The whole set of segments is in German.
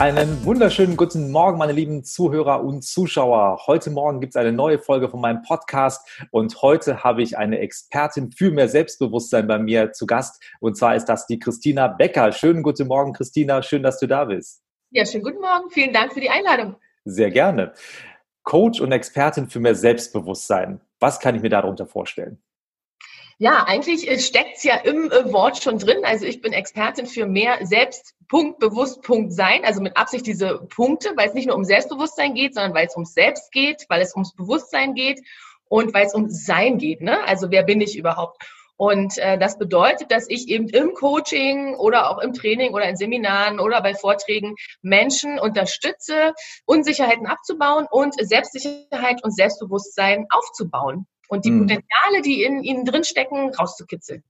Einen wunderschönen guten Morgen, meine lieben Zuhörer und Zuschauer. Heute Morgen gibt es eine neue Folge von meinem Podcast und heute habe ich eine Expertin für mehr Selbstbewusstsein bei mir zu Gast und zwar ist das die Christina Becker. Schönen guten Morgen, Christina. Schön, dass du da bist. Ja, schönen guten Morgen. Vielen Dank für die Einladung. Sehr gerne. Coach und Expertin für mehr Selbstbewusstsein. Was kann ich mir darunter vorstellen? Ja, eigentlich äh, steckt es ja im äh, Wort schon drin. Also ich bin Expertin für mehr Selbstpunkt, bewusst, Punkt sein. Also mit Absicht diese Punkte, weil es nicht nur um Selbstbewusstsein geht, sondern weil es ums Selbst geht, weil es ums Bewusstsein geht und weil es um Sein geht. Ne? Also wer bin ich überhaupt? Und äh, das bedeutet, dass ich eben im Coaching oder auch im Training oder in Seminaren oder bei Vorträgen Menschen unterstütze, Unsicherheiten abzubauen und Selbstsicherheit und Selbstbewusstsein aufzubauen und die hm. Potenziale, die in ihnen drinstecken, rauszukitzeln.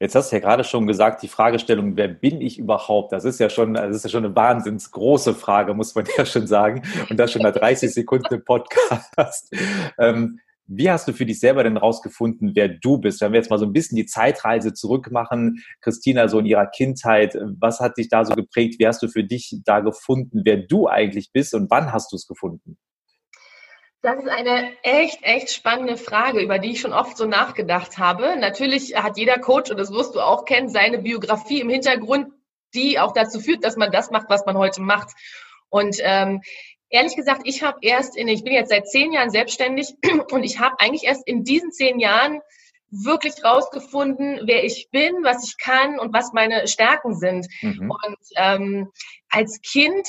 Jetzt hast du ja gerade schon gesagt, die Fragestellung, wer bin ich überhaupt? Das ist ja schon, das ist ja schon eine wahnsinns große Frage, muss man ja schon sagen. Und das schon nach 30 Sekunden im Podcast. Ähm, wie hast du für dich selber denn rausgefunden, wer du bist? Wenn wir jetzt mal so ein bisschen die Zeitreise zurückmachen, Christina, so in ihrer Kindheit, was hat dich da so geprägt? Wie hast du für dich da gefunden, wer du eigentlich bist und wann hast du es gefunden? Das ist eine echt, echt spannende Frage, über die ich schon oft so nachgedacht habe. Natürlich hat jeder Coach, und das wirst du auch kennen, seine Biografie im Hintergrund, die auch dazu führt, dass man das macht, was man heute macht. Und ähm, ehrlich gesagt, ich habe erst in, ich bin jetzt seit zehn Jahren selbstständig und ich habe eigentlich erst in diesen zehn Jahren wirklich rausgefunden, wer ich bin, was ich kann und was meine Stärken sind. Mhm. Und ähm, als Kind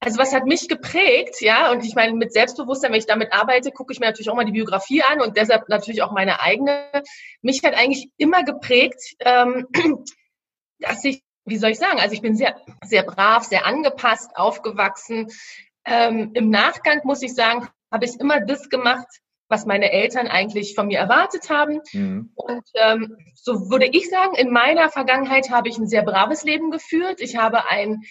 also was hat mich geprägt, ja, und ich meine, mit Selbstbewusstsein, wenn ich damit arbeite, gucke ich mir natürlich auch mal die Biografie an und deshalb natürlich auch meine eigene. Mich hat eigentlich immer geprägt, ähm, dass ich, wie soll ich sagen, also ich bin sehr, sehr brav, sehr angepasst, aufgewachsen. Ähm, Im Nachgang muss ich sagen, habe ich immer das gemacht, was meine Eltern eigentlich von mir erwartet haben. Mhm. Und ähm, so würde ich sagen, in meiner Vergangenheit habe ich ein sehr braves Leben geführt. Ich habe ein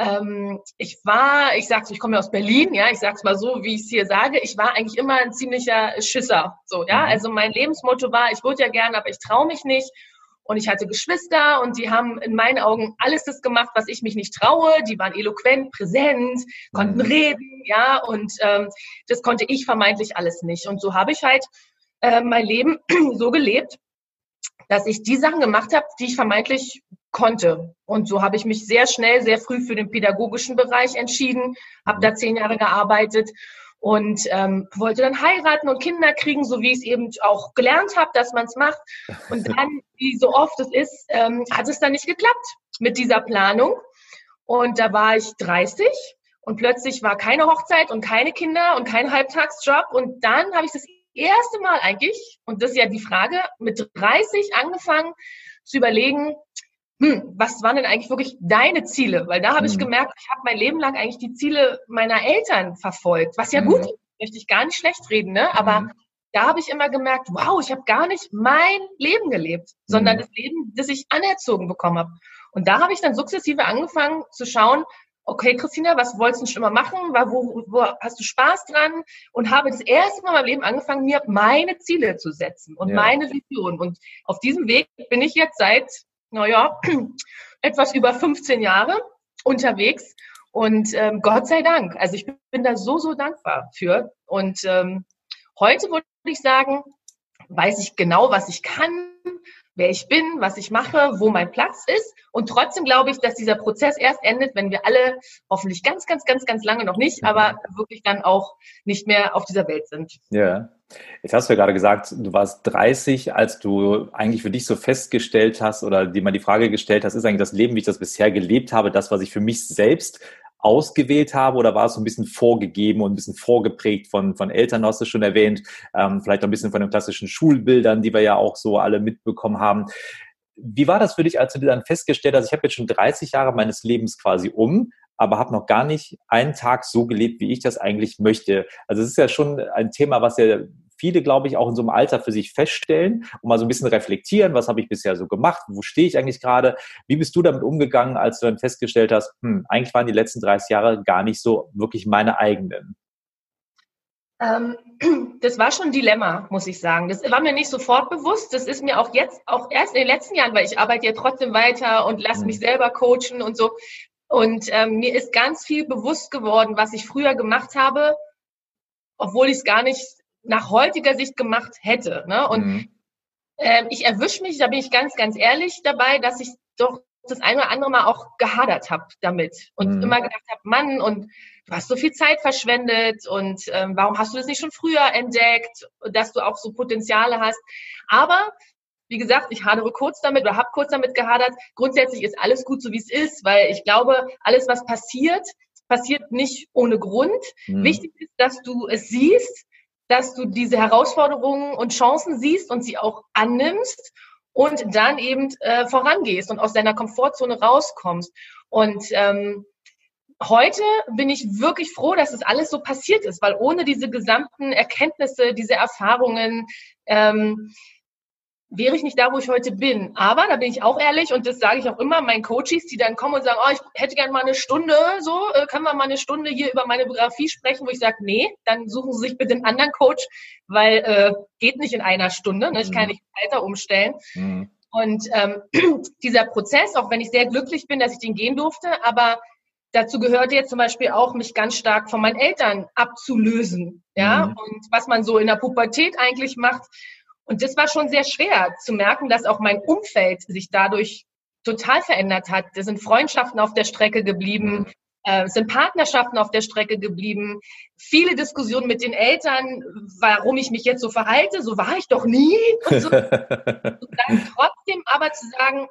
ähm, ich war, ich sag's, ich komme ja aus Berlin, ja, ich sag's mal so, wie ich es hier sage, ich war eigentlich immer ein ziemlicher Schisser, so, ja, mhm. also mein Lebensmotto war, ich würde ja gerne, aber ich traue mich nicht. Und ich hatte Geschwister und die haben in meinen Augen alles das gemacht, was ich mich nicht traue. Die waren eloquent, präsent, konnten mhm. reden, ja, und ähm, das konnte ich vermeintlich alles nicht. Und so habe ich halt äh, mein Leben so gelebt, dass ich die Sachen gemacht habe, die ich vermeintlich konnte. Und so habe ich mich sehr schnell, sehr früh für den pädagogischen Bereich entschieden, habe da zehn Jahre gearbeitet und ähm, wollte dann heiraten und Kinder kriegen, so wie ich es eben auch gelernt habe, dass man es macht. Und dann, wie so oft es ist, ähm, hat es dann nicht geklappt mit dieser Planung. Und da war ich 30 und plötzlich war keine Hochzeit und keine Kinder und kein Halbtagsjob. Und dann habe ich das erste Mal eigentlich, und das ist ja die Frage, mit 30 angefangen zu überlegen, hm, was waren denn eigentlich wirklich deine Ziele? Weil da habe hm. ich gemerkt, ich habe mein Leben lang eigentlich die Ziele meiner Eltern verfolgt, was ja hm. gut ist, möchte ich gar nicht schlecht reden, ne? aber hm. da habe ich immer gemerkt, wow, ich habe gar nicht mein Leben gelebt, sondern hm. das Leben, das ich anerzogen bekommen habe. Und da habe ich dann sukzessive angefangen zu schauen, okay, Christina, was wolltest du schon immer machen? Wo, wo hast du Spaß dran? Und habe das erste Mal in meinem Leben angefangen, mir meine Ziele zu setzen und ja. meine Vision. Und auf diesem Weg bin ich jetzt seit naja, etwas über 15 Jahre unterwegs. Und ähm, Gott sei Dank, also ich bin da so, so dankbar für. Und ähm, heute würde ich sagen, weiß ich genau, was ich kann, wer ich bin, was ich mache, wo mein Platz ist. Und trotzdem glaube ich, dass dieser Prozess erst endet, wenn wir alle hoffentlich ganz, ganz, ganz, ganz lange noch nicht, aber wirklich dann auch nicht mehr auf dieser Welt sind. Ja. Jetzt hast du ja gerade gesagt, du warst 30, als du eigentlich für dich so festgestellt hast oder dir mal die Frage gestellt hast, ist eigentlich das Leben, wie ich das bisher gelebt habe, das, was ich für mich selbst ausgewählt habe oder war es so ein bisschen vorgegeben und ein bisschen vorgeprägt von, von Eltern, hast du schon erwähnt, ähm, vielleicht ein bisschen von den klassischen Schulbildern, die wir ja auch so alle mitbekommen haben. Wie war das für dich, als du dann festgestellt hast, ich habe jetzt schon 30 Jahre meines Lebens quasi um, aber habe noch gar nicht einen Tag so gelebt, wie ich das eigentlich möchte. Also es ist ja schon ein Thema, was ja viele, glaube ich, auch in so einem Alter für sich feststellen und mal so ein bisschen reflektieren, was habe ich bisher so gemacht, wo stehe ich eigentlich gerade, wie bist du damit umgegangen, als du dann festgestellt hast, hm, eigentlich waren die letzten 30 Jahre gar nicht so wirklich meine eigenen? Ähm, das war schon ein Dilemma, muss ich sagen. Das war mir nicht sofort bewusst. Das ist mir auch jetzt, auch erst in den letzten Jahren, weil ich arbeite ja trotzdem weiter und lasse mich mhm. selber coachen und so. Und ähm, mir ist ganz viel bewusst geworden, was ich früher gemacht habe, obwohl ich es gar nicht nach heutiger Sicht gemacht hätte. Ne? Und mhm. ähm, ich erwische mich, da bin ich ganz, ganz ehrlich dabei, dass ich doch das eine oder andere Mal auch gehadert habe damit und mhm. immer gedacht habe, Mann, und du hast so viel Zeit verschwendet und ähm, warum hast du das nicht schon früher entdeckt, dass du auch so Potenziale hast. Aber wie gesagt, ich hadere kurz damit oder habe kurz damit gehadert. Grundsätzlich ist alles gut, so wie es ist, weil ich glaube, alles, was passiert, passiert nicht ohne Grund. Mhm. Wichtig ist, dass du es siehst, dass du diese Herausforderungen und Chancen siehst und sie auch annimmst und dann eben äh, vorangehst und aus deiner Komfortzone rauskommst. Und ähm, heute bin ich wirklich froh, dass es alles so passiert ist, weil ohne diese gesamten Erkenntnisse, diese Erfahrungen, ähm, wäre ich nicht da, wo ich heute bin. Aber da bin ich auch ehrlich und das sage ich auch immer meinen Coaches, die dann kommen und sagen, oh, ich hätte gerne mal eine Stunde, so, äh, können wir mal eine Stunde hier über meine Biografie sprechen, wo ich sage, nee, dann suchen Sie sich bitte einen anderen Coach, weil äh, geht nicht in einer Stunde, ne? ich kann mhm. nicht weiter umstellen. Mhm. Und ähm, dieser Prozess, auch wenn ich sehr glücklich bin, dass ich den gehen durfte, aber dazu gehörte jetzt zum Beispiel auch, mich ganz stark von meinen Eltern abzulösen. Ja, mhm. und was man so in der Pubertät eigentlich macht, und das war schon sehr schwer zu merken, dass auch mein Umfeld sich dadurch total verändert hat. Es sind Freundschaften auf der Strecke geblieben, äh, es sind Partnerschaften auf der Strecke geblieben, viele Diskussionen mit den Eltern, warum ich mich jetzt so verhalte, so war ich doch nie. Und, so. und dann trotzdem aber zu sagen,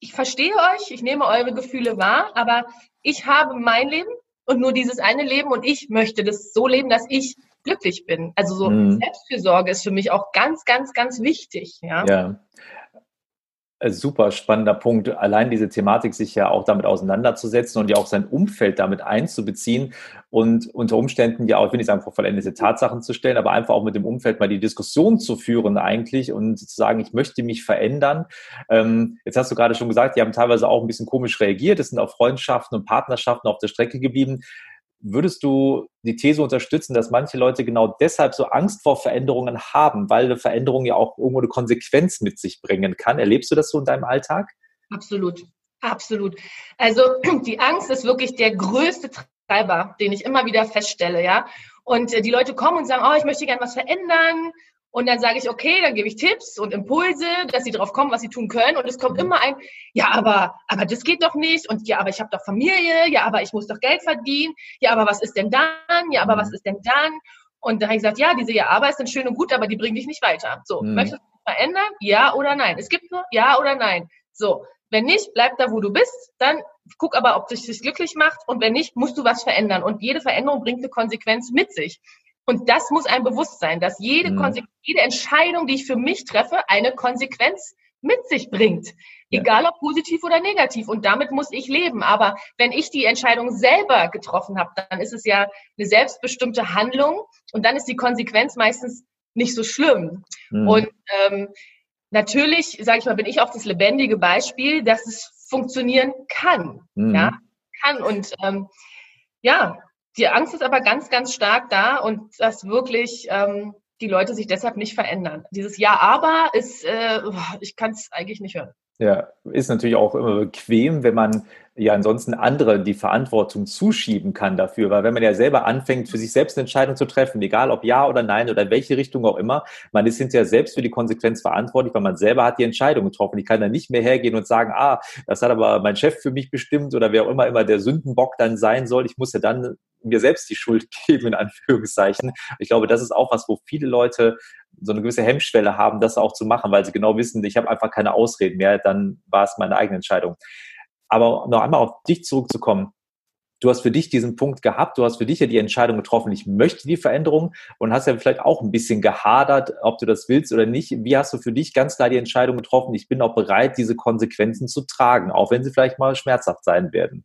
ich verstehe euch, ich nehme eure Gefühle wahr, aber ich habe mein Leben und nur dieses eine Leben und ich möchte das so leben, dass ich glücklich bin. Also so mhm. Selbstfürsorge ist für mich auch ganz, ganz, ganz wichtig. Ja. ja. Äh, super spannender Punkt, allein diese Thematik sich ja auch damit auseinanderzusetzen und ja auch sein Umfeld damit einzubeziehen und unter Umständen ja auch, ich will nicht sagen, vor vollendete Tatsachen zu stellen, aber einfach auch mit dem Umfeld mal die Diskussion zu führen eigentlich und zu sagen, ich möchte mich verändern. Ähm, jetzt hast du gerade schon gesagt, die haben teilweise auch ein bisschen komisch reagiert, es sind auch Freundschaften und Partnerschaften auf der Strecke geblieben. Würdest du die These unterstützen, dass manche Leute genau deshalb so Angst vor Veränderungen haben, weil eine Veränderung ja auch irgendwo eine Konsequenz mit sich bringen kann? Erlebst du das so in deinem Alltag? Absolut, absolut. Also die Angst ist wirklich der größte Treiber, den ich immer wieder feststelle, ja. Und äh, die Leute kommen und sagen, oh, ich möchte gerne was verändern und dann sage ich, okay, dann gebe ich Tipps und Impulse, dass sie drauf kommen, was sie tun können. Und es kommt mhm. immer ein, ja, aber, aber das geht doch nicht. Und ja, aber ich habe doch Familie. Ja, aber ich muss doch Geld verdienen. Ja, aber was ist denn dann? Ja, aber was mhm. ist denn dann? Und dann habe ich gesagt, ja, diese Ja-Aber ist dann schön und gut, aber die bringen dich nicht weiter. So, mhm. möchtest du verändern? Ja oder nein? Es gibt nur Ja oder Nein. So, wenn nicht, bleib da, wo du bist. Dann guck aber, ob dich das glücklich macht. Und wenn nicht, musst du was verändern. Und jede Veränderung bringt eine Konsequenz mit sich. Und das muss ein Bewusstsein, dass jede, mhm. jede Entscheidung, die ich für mich treffe, eine Konsequenz mit sich bringt. Egal ob positiv oder negativ. Und damit muss ich leben. Aber wenn ich die Entscheidung selber getroffen habe, dann ist es ja eine selbstbestimmte Handlung. Und dann ist die Konsequenz meistens nicht so schlimm. Mhm. Und ähm, natürlich, sage ich mal, bin ich auch das lebendige Beispiel, dass es funktionieren kann. Mhm. Ja, kann. Und ähm, ja, die Angst ist aber ganz, ganz stark da und dass wirklich ähm, die Leute sich deshalb nicht verändern. Dieses Ja, aber ist, äh, ich kann es eigentlich nicht hören. Ja, ist natürlich auch immer bequem, wenn man ja ansonsten andere die Verantwortung zuschieben kann dafür, weil wenn man ja selber anfängt, für sich selbst eine Entscheidung zu treffen, egal ob ja oder nein oder in welche Richtung auch immer, man ist hinterher selbst für die Konsequenz verantwortlich, weil man selber hat die Entscheidung getroffen. Ich kann dann nicht mehr hergehen und sagen, ah, das hat aber mein Chef für mich bestimmt oder wer auch immer immer der Sündenbock dann sein soll. Ich muss ja dann mir selbst die Schuld geben, in Anführungszeichen. Ich glaube, das ist auch was, wo viele Leute so eine gewisse Hemmschwelle haben, das auch zu machen, weil sie genau wissen, ich habe einfach keine Ausreden mehr, dann war es meine eigene Entscheidung. Aber noch einmal auf dich zurückzukommen. Du hast für dich diesen Punkt gehabt, du hast für dich ja die Entscheidung getroffen, ich möchte die Veränderung und hast ja vielleicht auch ein bisschen gehadert, ob du das willst oder nicht. Wie hast du für dich ganz klar die Entscheidung getroffen, ich bin auch bereit, diese Konsequenzen zu tragen, auch wenn sie vielleicht mal schmerzhaft sein werden?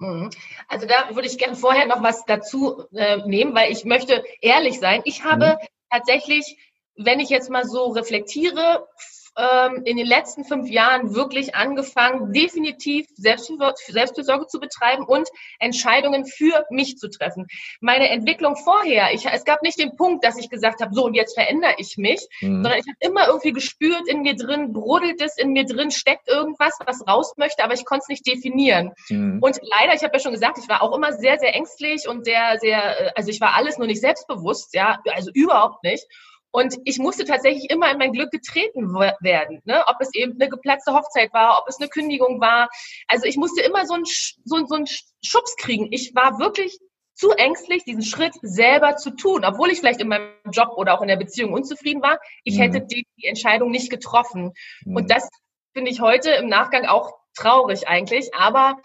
Mhm. Also da würde ich gerne vorher noch was dazu äh, nehmen, weil ich möchte ehrlich sein. Ich habe mhm tatsächlich, wenn ich jetzt mal so reflektiere, ähm, in den letzten fünf Jahren wirklich angefangen, definitiv Selbstfürsorge zu betreiben und Entscheidungen für mich zu treffen. Meine Entwicklung vorher, ich, es gab nicht den Punkt, dass ich gesagt habe, so und jetzt verändere ich mich, mhm. sondern ich habe immer irgendwie gespürt, in mir drin brodelt es, in mir drin steckt irgendwas, was raus möchte, aber ich konnte es nicht definieren. Mhm. Und leider, ich habe ja schon gesagt, ich war auch immer sehr, sehr ängstlich und sehr, sehr, äh, also ich war alles nur nicht selbstbewusst, ja, also überhaupt nicht. Und ich musste tatsächlich immer in mein Glück getreten werden, ne? ob es eben eine geplatzte Hochzeit war, ob es eine Kündigung war. Also ich musste immer so einen, so, so einen Schubs kriegen. Ich war wirklich zu ängstlich, diesen Schritt selber zu tun, obwohl ich vielleicht in meinem Job oder auch in der Beziehung unzufrieden war. Ich mhm. hätte die, die, Entscheidung nicht getroffen. Mhm. Und das finde ich heute im Nachgang auch traurig eigentlich. Aber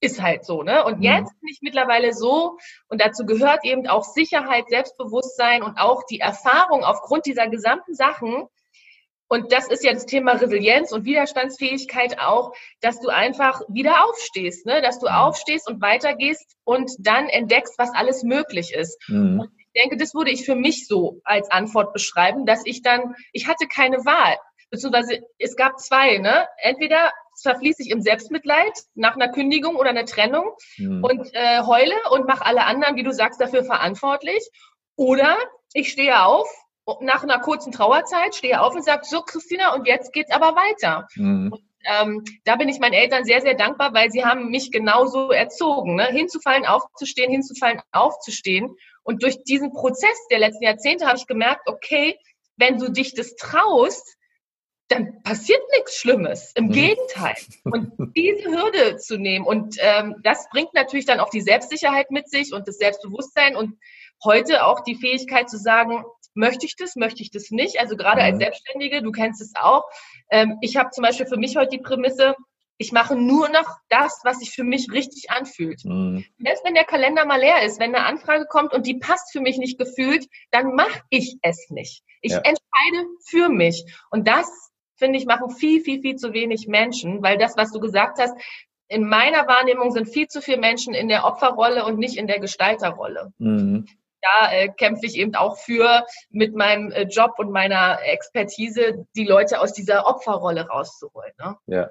ist halt so, ne? Und mhm. jetzt bin ich mittlerweile so, und dazu gehört eben auch Sicherheit, Selbstbewusstsein und auch die Erfahrung aufgrund dieser gesamten Sachen. Und das ist ja das Thema Resilienz und Widerstandsfähigkeit auch, dass du einfach wieder aufstehst, ne? dass du mhm. aufstehst und weitergehst und dann entdeckst, was alles möglich ist. Mhm. Und ich denke, das würde ich für mich so als Antwort beschreiben, dass ich dann, ich hatte keine Wahl beziehungsweise es gab zwei, ne? Entweder verfließe ich im Selbstmitleid nach einer Kündigung oder einer Trennung mhm. und äh, heule und mache alle anderen, wie du sagst, dafür verantwortlich. Oder ich stehe auf nach einer kurzen Trauerzeit, stehe auf und sage, so Christina, und jetzt geht's aber weiter. Mhm. Und, ähm, da bin ich meinen Eltern sehr, sehr dankbar, weil sie haben mich genauso erzogen. Ne? Hinzufallen, aufzustehen, hinzufallen, aufzustehen. Und durch diesen Prozess der letzten Jahrzehnte habe ich gemerkt, okay, wenn du dich das traust, dann passiert nichts Schlimmes. Im mhm. Gegenteil. Und diese Hürde zu nehmen und ähm, das bringt natürlich dann auch die Selbstsicherheit mit sich und das Selbstbewusstsein und heute auch die Fähigkeit zu sagen, möchte ich das, möchte ich das nicht. Also gerade mhm. als Selbstständige, du kennst es auch. Ähm, ich habe zum Beispiel für mich heute die Prämisse, ich mache nur noch das, was sich für mich richtig anfühlt. Mhm. Selbst wenn der Kalender mal leer ist, wenn eine Anfrage kommt und die passt für mich nicht gefühlt, dann mache ich es nicht. Ich ja. entscheide für mich. Und das finde ich, machen viel, viel, viel zu wenig Menschen, weil das, was du gesagt hast, in meiner Wahrnehmung sind viel zu viele Menschen in der Opferrolle und nicht in der Gestalterrolle. Mhm. Da äh, kämpfe ich eben auch für, mit meinem äh, Job und meiner Expertise die Leute aus dieser Opferrolle rauszuholen. Ne? Ja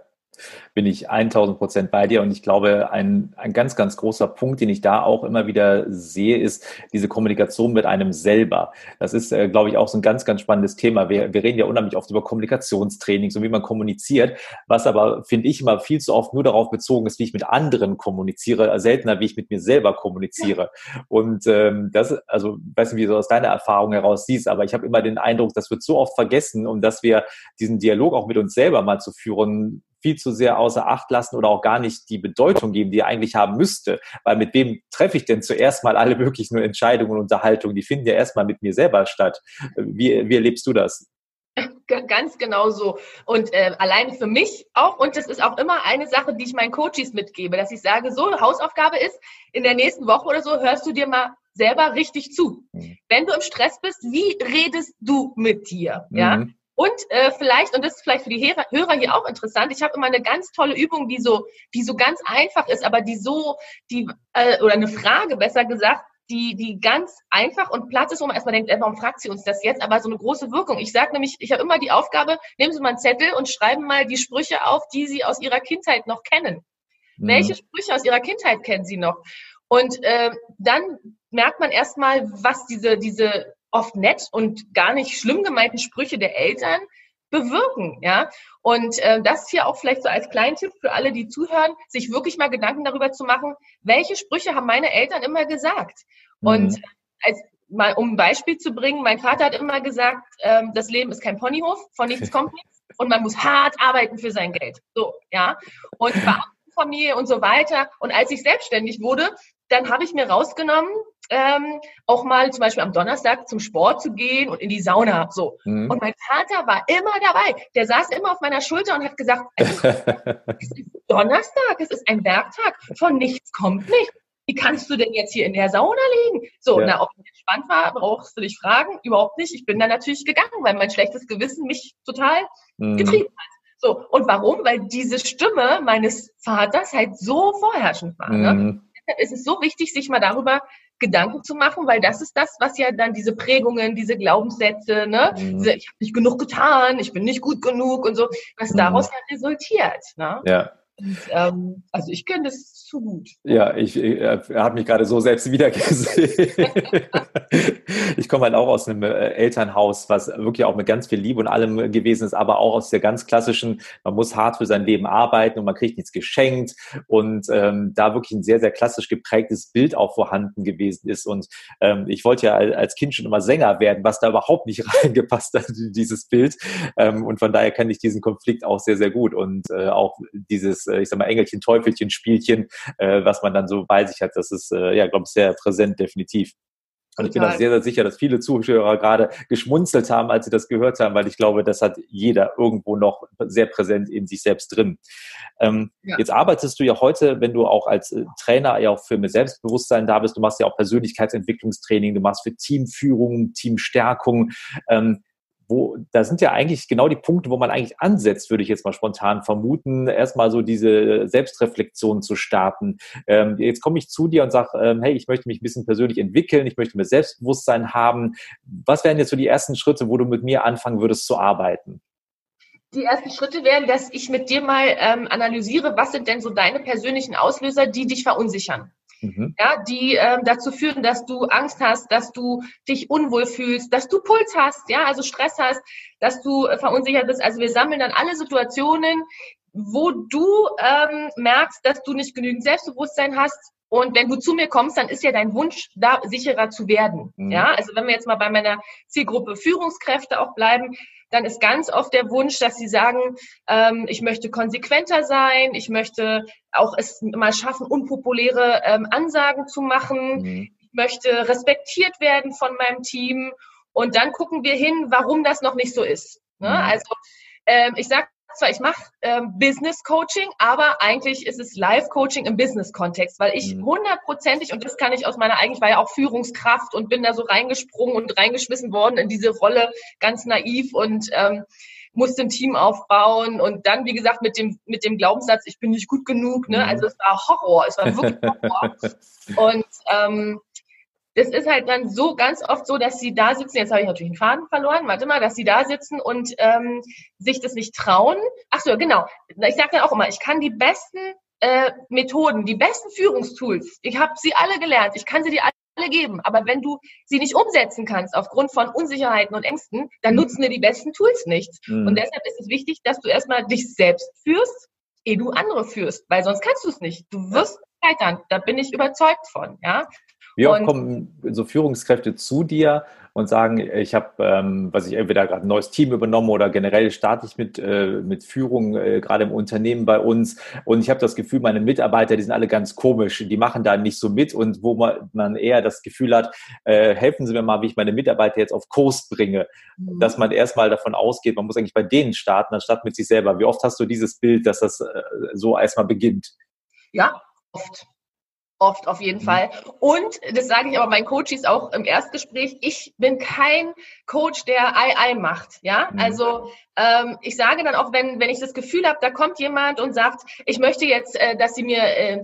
bin ich 1000 Prozent bei dir. Und ich glaube, ein, ein ganz, ganz großer Punkt, den ich da auch immer wieder sehe, ist diese Kommunikation mit einem selber. Das ist, äh, glaube ich, auch so ein ganz, ganz spannendes Thema. Wir, wir reden ja unheimlich oft über Kommunikationstraining, so wie man kommuniziert, was aber, finde ich, immer viel zu oft nur darauf bezogen ist, wie ich mit anderen kommuniziere, seltener, wie ich mit mir selber kommuniziere. Und ähm, das, also, ich weiß nicht, wie du aus deiner Erfahrung heraus siehst, aber ich habe immer den Eindruck, das wird so oft vergessen und dass wir diesen Dialog auch mit uns selber mal zu führen, viel zu sehr außer Acht lassen oder auch gar nicht die Bedeutung geben, die er eigentlich haben müsste. Weil mit wem treffe ich denn zuerst mal alle möglichen Entscheidungen und Unterhaltungen? Die finden ja erstmal mit mir selber statt. Wie, wie erlebst du das? Ganz genau so. Und äh, allein für mich auch, und das ist auch immer eine Sache, die ich meinen Coaches mitgebe, dass ich sage, so, Hausaufgabe ist, in der nächsten Woche oder so hörst du dir mal selber richtig zu. Mhm. Wenn du im Stress bist, wie redest du mit dir? Ja. Und äh, vielleicht, und das ist vielleicht für die Hörer hier auch interessant, ich habe immer eine ganz tolle Übung, die so, die so ganz einfach ist, aber die so, die, äh, oder eine Frage besser gesagt, die, die ganz einfach und platt ist, wo man erstmal denkt, ey, warum fragt sie uns das jetzt? Aber so eine große Wirkung. Ich sage nämlich, ich habe immer die Aufgabe, nehmen Sie mal einen Zettel und schreiben mal die Sprüche auf, die Sie aus Ihrer Kindheit noch kennen. Mhm. Welche Sprüche aus Ihrer Kindheit kennen Sie noch? Und äh, dann merkt man erstmal, was diese, diese oft nett und gar nicht schlimm gemeinten Sprüche der Eltern bewirken, ja. Und äh, das hier auch vielleicht so als Kleintipp für alle, die zuhören, sich wirklich mal Gedanken darüber zu machen, welche Sprüche haben meine Eltern immer gesagt. Mhm. Und als mal um ein Beispiel zu bringen, mein Vater hat immer gesagt, ähm, das Leben ist kein Ponyhof, von nichts kommt nichts und man muss hart arbeiten für sein Geld. So, ja. Und Familie und so weiter. Und als ich selbstständig wurde, dann habe ich mir rausgenommen, ähm, auch mal zum Beispiel am Donnerstag zum Sport zu gehen und in die Sauna. So. Mhm. Und mein Vater war immer dabei. Der saß immer auf meiner Schulter und hat gesagt, es ist Donnerstag, es ist ein Werktag, von nichts kommt nichts. Wie kannst du denn jetzt hier in der Sauna liegen? So, ja. na, ob ich entspannt war, brauchst du dich fragen? Überhaupt nicht. Ich bin da natürlich gegangen, weil mein schlechtes Gewissen mich total mhm. getrieben hat. So, und warum? Weil diese Stimme meines Vaters halt so vorherrschend war. Ne? Mhm. Ne? Deshalb ist es so wichtig, sich mal darüber Gedanken zu machen, weil das ist das, was ja dann diese Prägungen, diese Glaubenssätze, ne, mhm. diese, ich habe nicht genug getan, ich bin nicht gut genug und so, was mhm. daraus ja resultiert. Ne? Ja. Und, ähm, also ich kenne das zu gut. Ja, ich, ich er hat mich gerade so selbst wiedergesehen. ich komme halt auch aus einem äh, Elternhaus, was wirklich auch mit ganz viel Liebe und allem gewesen ist, aber auch aus der ganz klassischen, man muss hart für sein Leben arbeiten und man kriegt nichts geschenkt und ähm, da wirklich ein sehr, sehr klassisch geprägtes Bild auch vorhanden gewesen ist. Und ähm, ich wollte ja als Kind schon immer Sänger werden, was da überhaupt nicht reingepasst hat, dieses Bild. Ähm, und von daher kenne ich diesen Konflikt auch sehr, sehr gut und äh, auch dieses äh, ich sag mal, Engelchen-Teufelchen-Spielchen, äh, was man dann so bei sich hat, das ist, äh, ja, glaube ich, sehr präsent, definitiv. Und ich bin auch sehr, sehr sicher, dass viele Zuhörer gerade geschmunzelt haben, als sie das gehört haben, weil ich glaube, das hat jeder irgendwo noch sehr präsent in sich selbst drin. Ähm, ja. Jetzt arbeitest du ja heute, wenn du auch als äh, Trainer ja auch für mehr Selbstbewusstsein da bist, du machst ja auch Persönlichkeitsentwicklungstraining, du machst für Teamführung, Teamstärkung. Ähm, wo, da sind ja eigentlich genau die Punkte, wo man eigentlich ansetzt, würde ich jetzt mal spontan vermuten, erstmal so diese Selbstreflexion zu starten. Ähm, jetzt komme ich zu dir und sage, ähm, hey, ich möchte mich ein bisschen persönlich entwickeln, ich möchte mehr Selbstbewusstsein haben. Was wären jetzt so die ersten Schritte, wo du mit mir anfangen würdest zu arbeiten? Die ersten Schritte wären, dass ich mit dir mal ähm, analysiere, was sind denn so deine persönlichen Auslöser, die dich verunsichern. Mhm. Ja, die ähm, dazu führen, dass du Angst hast, dass du dich unwohl fühlst, dass du Puls hast, ja, also Stress hast, dass du äh, verunsichert bist. Also wir sammeln dann alle Situationen, wo du ähm, merkst, dass du nicht genügend Selbstbewusstsein hast. Und wenn du zu mir kommst, dann ist ja dein Wunsch, da sicherer zu werden. Mhm. Ja, also wenn wir jetzt mal bei meiner Zielgruppe Führungskräfte auch bleiben, dann ist ganz oft der Wunsch, dass sie sagen, ähm, ich möchte konsequenter sein, ich möchte auch es mal schaffen, unpopuläre ähm, Ansagen zu machen, mhm. ich möchte respektiert werden von meinem Team. Und dann gucken wir hin, warum das noch nicht so ist. Ne? Mhm. Also ähm, ich sage zwar, ich mache ähm, Business Coaching, aber eigentlich ist es Live Coaching im Business Kontext, weil ich mhm. hundertprozentig und das kann ich aus meiner eigentlich war ja auch Führungskraft und bin da so reingesprungen und reingeschmissen worden in diese Rolle ganz naiv und ähm, musste ein Team aufbauen und dann wie gesagt mit dem mit dem Glaubenssatz, ich bin nicht gut genug, ne? Mhm. Also es war Horror, es war wirklich Horror und ähm, das ist halt dann so ganz oft so, dass sie da sitzen, jetzt habe ich natürlich einen Faden verloren, warte mal, dass sie da sitzen und ähm, sich das nicht trauen. Ach so, genau. Ich sage dann auch immer, ich kann die besten äh, Methoden, die besten Führungstools, ich habe sie alle gelernt, ich kann sie dir alle geben, aber wenn du sie nicht umsetzen kannst aufgrund von Unsicherheiten und Ängsten, dann mhm. nutzen dir die besten Tools nichts. Mhm. Und deshalb ist es wichtig, dass du erstmal dich selbst führst, ehe du andere führst, weil sonst kannst du es nicht. Du wirst scheitern, da bin ich überzeugt von, ja. Wie oft kommen so Führungskräfte zu dir und sagen, ich habe, ähm, was ich entweder gerade ein neues Team übernommen oder generell starte ich mit, äh, mit Führung äh, gerade im Unternehmen bei uns und ich habe das Gefühl, meine Mitarbeiter, die sind alle ganz komisch, die machen da nicht so mit und wo man, man eher das Gefühl hat, äh, helfen Sie mir mal, wie ich meine Mitarbeiter jetzt auf Kurs bringe, mhm. dass man erstmal davon ausgeht, man muss eigentlich bei denen starten, anstatt mit sich selber. Wie oft hast du dieses Bild, dass das äh, so erstmal beginnt? Ja, oft. Oft auf jeden mhm. Fall. Und das sage ich aber meinen Coaches auch im Erstgespräch, ich bin kein Coach, der Ei Ei macht. Ja, mhm. also ähm, ich sage dann auch, wenn, wenn ich das Gefühl habe, da kommt jemand und sagt, ich möchte jetzt, äh, dass Sie mir äh,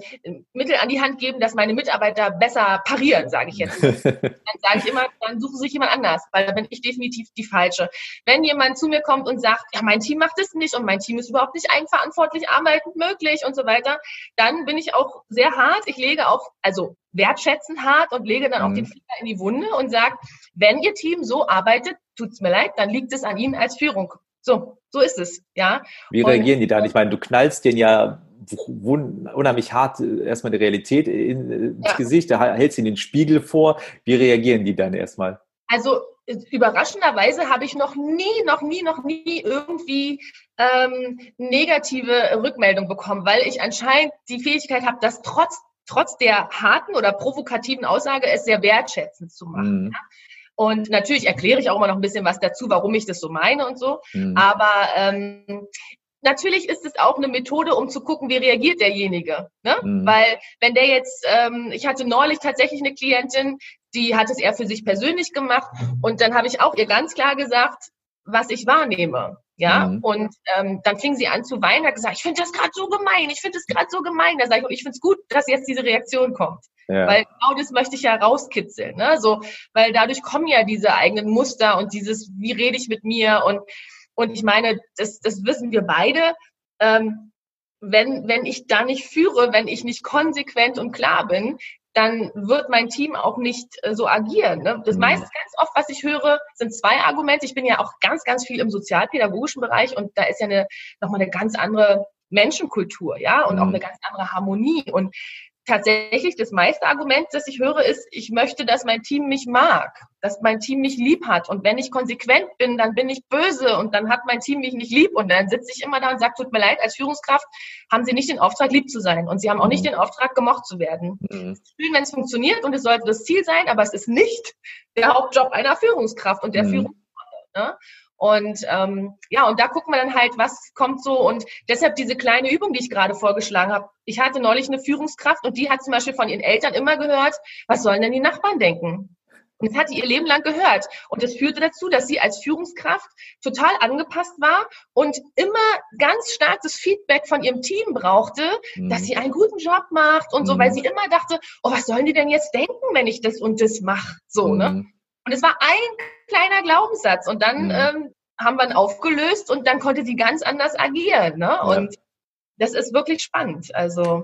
Mittel an die Hand geben, dass meine Mitarbeiter besser parieren, sage ich jetzt. dann sage ich immer, dann suchen Sie sich jemand anders, weil da bin ich definitiv die Falsche. Wenn jemand zu mir kommt und sagt, ja, mein Team macht es nicht und mein Team ist überhaupt nicht eigenverantwortlich arbeitend möglich und so weiter, dann bin ich auch sehr hart. Ich lege auch, also wertschätzend hart und lege dann mhm. auch den Finger in die Wunde und sage, wenn Ihr Team so arbeitet, tut's mir leid, dann liegt es an Ihnen als Führung. So, so ist es, ja. Wie reagieren die dann? Ich meine, du knallst den ja unheimlich hart äh, erstmal die Realität äh, ins ja. Gesicht, da hältst du ihnen den Spiegel vor. Wie reagieren die dann erstmal? Also überraschenderweise habe ich noch nie, noch nie, noch nie irgendwie ähm, negative Rückmeldung bekommen, weil ich anscheinend die Fähigkeit habe, das trotz trotz der harten oder provokativen Aussage es sehr wertschätzend zu machen. Mhm. Ja? Und natürlich erkläre ich auch immer noch ein bisschen was dazu, warum ich das so meine und so. Mhm. Aber ähm, natürlich ist es auch eine Methode, um zu gucken, wie reagiert derjenige. Ne? Mhm. Weil wenn der jetzt, ähm, ich hatte neulich tatsächlich eine Klientin, die hat es eher für sich persönlich gemacht und dann habe ich auch ihr ganz klar gesagt, was ich wahrnehme. Ja, mhm. und ähm, dann fing sie an zu weinen, hat gesagt, ich finde das gerade so gemein, ich finde das gerade so gemein. Da sage ich, und ich finde es gut, dass jetzt diese Reaktion kommt. Ja. Weil genau das möchte ich ja rauskitzeln. Ne? So, weil dadurch kommen ja diese eigenen Muster und dieses, wie rede ich mit mir und, und ich meine, das, das wissen wir beide. Ähm, wenn, wenn ich da nicht führe, wenn ich nicht konsequent und klar bin, dann wird mein Team auch nicht äh, so agieren. Ne? Das mhm. meiste ganz oft, was ich höre, sind zwei Argumente. Ich bin ja auch ganz, ganz viel im sozialpädagogischen Bereich und da ist ja eine, nochmal eine ganz andere Menschenkultur, ja, und mhm. auch eine ganz andere Harmonie. Und tatsächlich das meiste Argument, das ich höre, ist, ich möchte, dass mein Team mich mag, dass mein Team mich lieb hat. Und wenn ich konsequent bin, dann bin ich böse und dann hat mein Team mich nicht lieb. Und dann sitze ich immer da und sage, tut mir leid, als Führungskraft haben Sie nicht den Auftrag, lieb zu sein. Und Sie haben auch nicht mhm. den Auftrag, gemocht zu werden. Mhm. Es ist schön, wenn es funktioniert und es sollte das Ziel sein, aber es ist nicht der Hauptjob einer Führungskraft und der mhm. Führungskraft. Ne? Und ähm, ja, und da guckt man dann halt, was kommt so. Und deshalb diese kleine Übung, die ich gerade vorgeschlagen habe. Ich hatte neulich eine Führungskraft und die hat zum Beispiel von ihren Eltern immer gehört, was sollen denn die Nachbarn denken? Und das hat sie ihr Leben lang gehört. Und das führte dazu, dass sie als Führungskraft total angepasst war und immer ganz starkes Feedback von ihrem Team brauchte, mhm. dass sie einen guten Job macht und so, weil mhm. sie immer dachte, oh, was sollen die denn jetzt denken, wenn ich das und das mache? So, ne? mhm. ne? Und es war ein kleiner Glaubenssatz. Und dann mhm. ähm, haben wir ihn aufgelöst und dann konnte sie ganz anders agieren. Ne? Und ja. das ist wirklich spannend. Also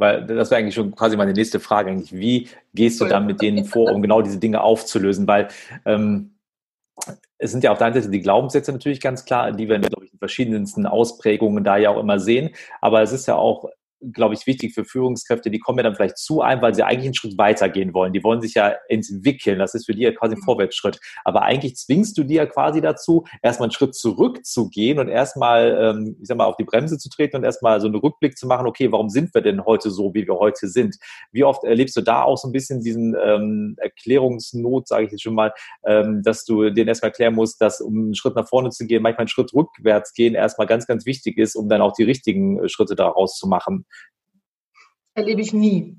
weil das wäre eigentlich schon quasi meine nächste Frage eigentlich. Wie gehst du dann mit denen vor, um genau diese Dinge aufzulösen? Weil ähm, es sind ja auf der einen Seite die Glaubenssätze natürlich ganz klar, die wir, glaube ich, in verschiedensten Ausprägungen da ja auch immer sehen. Aber es ist ja auch glaube ich, wichtig für Führungskräfte, die kommen ja dann vielleicht zu einem, weil sie eigentlich einen Schritt weitergehen wollen. Die wollen sich ja entwickeln. Das ist für die ja quasi ein mhm. Vorwärtsschritt. Aber eigentlich zwingst du die ja quasi dazu, erstmal einen Schritt zurückzugehen und erstmal, ähm, ich sag mal, auf die Bremse zu treten und erstmal so einen Rückblick zu machen, okay, warum sind wir denn heute so, wie wir heute sind? Wie oft erlebst du da auch so ein bisschen diesen ähm, Erklärungsnot, sage ich jetzt schon mal, ähm, dass du denen erstmal erklären musst, dass um einen Schritt nach vorne zu gehen, manchmal einen Schritt rückwärts gehen erstmal ganz, ganz wichtig ist, um dann auch die richtigen äh, Schritte daraus zu machen erlebe ich nie.